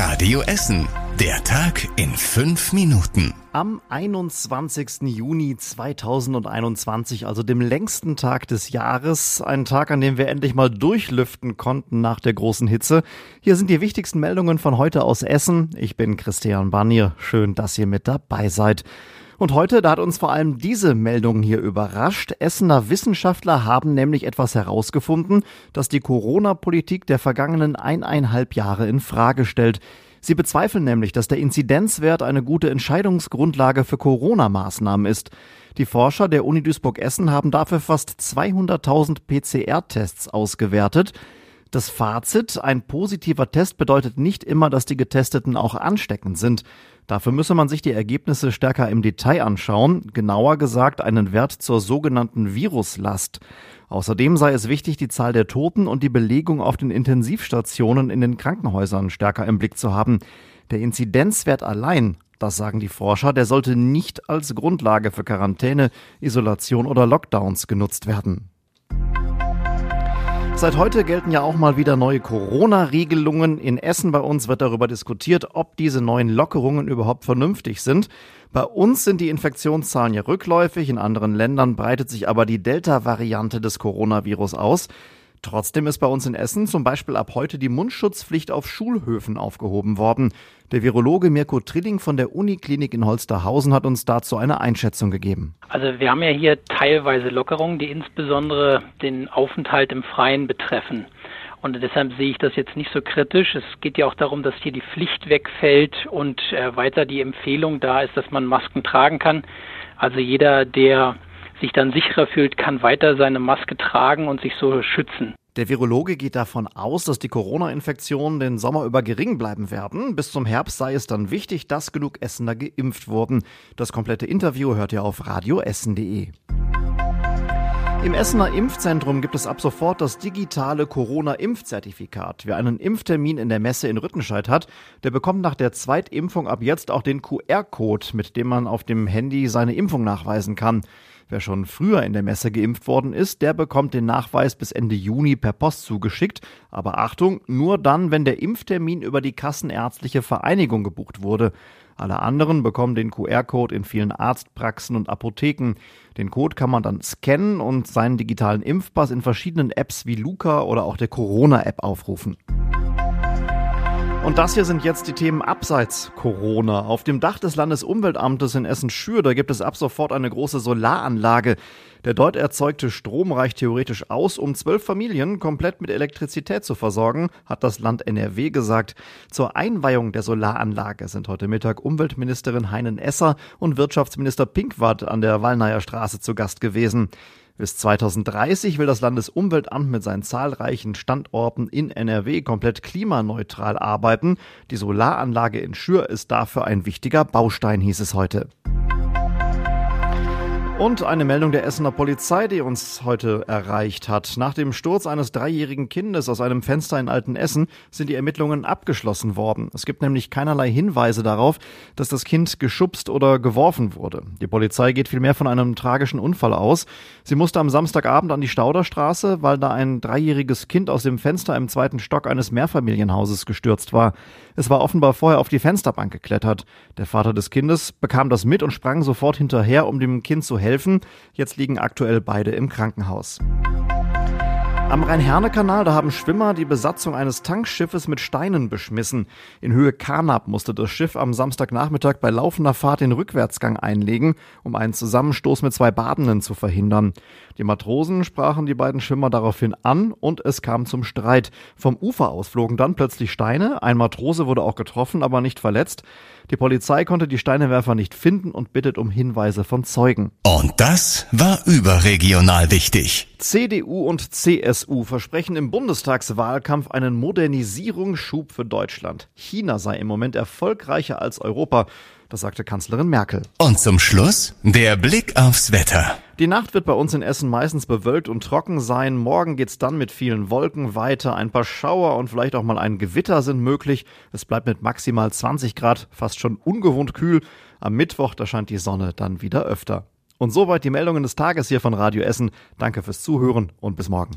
Radio Essen. Der Tag in fünf Minuten. Am 21. Juni 2021, also dem längsten Tag des Jahres, ein Tag, an dem wir endlich mal durchlüften konnten nach der großen Hitze. Hier sind die wichtigsten Meldungen von heute aus Essen. Ich bin Christian Barnier. Schön, dass ihr mit dabei seid. Und heute, da hat uns vor allem diese Meldung hier überrascht. Essener Wissenschaftler haben nämlich etwas herausgefunden, das die Corona-Politik der vergangenen eineinhalb Jahre in Frage stellt. Sie bezweifeln nämlich, dass der Inzidenzwert eine gute Entscheidungsgrundlage für Corona-Maßnahmen ist. Die Forscher der Uni Duisburg-Essen haben dafür fast 200.000 PCR-Tests ausgewertet. Das Fazit, ein positiver Test bedeutet nicht immer, dass die Getesteten auch ansteckend sind. Dafür müsse man sich die Ergebnisse stärker im Detail anschauen, genauer gesagt einen Wert zur sogenannten Viruslast. Außerdem sei es wichtig, die Zahl der Toten und die Belegung auf den Intensivstationen in den Krankenhäusern stärker im Blick zu haben. Der Inzidenzwert allein, das sagen die Forscher, der sollte nicht als Grundlage für Quarantäne, Isolation oder Lockdowns genutzt werden. Seit heute gelten ja auch mal wieder neue Corona-Regelungen. In Essen bei uns wird darüber diskutiert, ob diese neuen Lockerungen überhaupt vernünftig sind. Bei uns sind die Infektionszahlen ja rückläufig, in anderen Ländern breitet sich aber die Delta-Variante des Coronavirus aus. Trotzdem ist bei uns in Essen zum Beispiel ab heute die Mundschutzpflicht auf Schulhöfen aufgehoben worden. Der Virologe Mirko Trilling von der Uniklinik in Holsterhausen hat uns dazu eine Einschätzung gegeben. Also wir haben ja hier teilweise Lockerungen, die insbesondere den Aufenthalt im Freien betreffen. Und deshalb sehe ich das jetzt nicht so kritisch. Es geht ja auch darum, dass hier die Pflicht wegfällt und äh, weiter die Empfehlung da ist, dass man Masken tragen kann. Also jeder, der sich dann sicherer fühlt, kann weiter seine Maske tragen und sich so schützen. Der Virologe geht davon aus, dass die Corona-Infektionen den Sommer über gering bleiben werden. Bis zum Herbst sei es dann wichtig, dass genug Essener geimpft wurden. Das komplette Interview hört ihr auf radioessen.de. Im Essener Impfzentrum gibt es ab sofort das digitale Corona-Impfzertifikat. Wer einen Impftermin in der Messe in Rüttenscheid hat, der bekommt nach der Zweitimpfung ab jetzt auch den QR-Code, mit dem man auf dem Handy seine Impfung nachweisen kann. Wer schon früher in der Messe geimpft worden ist, der bekommt den Nachweis bis Ende Juni per Post zugeschickt. Aber Achtung, nur dann, wenn der Impftermin über die Kassenärztliche Vereinigung gebucht wurde. Alle anderen bekommen den QR-Code in vielen Arztpraxen und Apotheken. Den Code kann man dann scannen und seinen digitalen Impfpass in verschiedenen Apps wie Luca oder auch der Corona-App aufrufen. Und das hier sind jetzt die Themen abseits Corona. Auf dem Dach des Landesumweltamtes in Essen-Schür, da gibt es ab sofort eine große Solaranlage. Der dort erzeugte Strom reicht theoretisch aus, um zwölf Familien komplett mit Elektrizität zu versorgen, hat das Land NRW gesagt. Zur Einweihung der Solaranlage sind heute Mittag Umweltministerin Heinen Esser und Wirtschaftsminister Pinkwart an der Wallnayer Straße zu Gast gewesen. Bis 2030 will das Landesumweltamt mit seinen zahlreichen Standorten in NRW komplett klimaneutral arbeiten. Die Solaranlage in Schür ist dafür ein wichtiger Baustein, hieß es heute. Und eine Meldung der Essener Polizei, die uns heute erreicht hat. Nach dem Sturz eines dreijährigen Kindes aus einem Fenster in Altenessen sind die Ermittlungen abgeschlossen worden. Es gibt nämlich keinerlei Hinweise darauf, dass das Kind geschubst oder geworfen wurde. Die Polizei geht vielmehr von einem tragischen Unfall aus. Sie musste am Samstagabend an die Stauderstraße, weil da ein dreijähriges Kind aus dem Fenster im zweiten Stock eines Mehrfamilienhauses gestürzt war. Es war offenbar vorher auf die Fensterbank geklettert. Der Vater des Kindes bekam das mit und sprang sofort hinterher, um dem Kind zu helfen. Jetzt liegen aktuell beide im Krankenhaus. Am Rhein-Herne-Kanal, da haben Schwimmer die Besatzung eines Tankschiffes mit Steinen beschmissen. In Höhe Karnap musste das Schiff am Samstagnachmittag bei laufender Fahrt den Rückwärtsgang einlegen, um einen Zusammenstoß mit zwei Badenden zu verhindern. Die Matrosen sprachen die beiden Schwimmer daraufhin an und es kam zum Streit. Vom Ufer aus flogen dann plötzlich Steine. Ein Matrose wurde auch getroffen, aber nicht verletzt. Die Polizei konnte die Steinewerfer nicht finden und bittet um Hinweise von Zeugen. Und das war überregional wichtig. CDU und CSU versprechen im Bundestagswahlkampf einen Modernisierungsschub für Deutschland. China sei im Moment erfolgreicher als Europa. Das sagte Kanzlerin Merkel. Und zum Schluss der Blick aufs Wetter. Die Nacht wird bei uns in Essen meistens bewölkt und trocken sein. Morgen geht's dann mit vielen Wolken weiter. Ein paar Schauer und vielleicht auch mal ein Gewitter sind möglich. Es bleibt mit maximal 20 Grad fast schon ungewohnt kühl. Am Mittwoch, da scheint die Sonne dann wieder öfter. Und soweit die Meldungen des Tages hier von Radio Essen. Danke fürs Zuhören und bis morgen.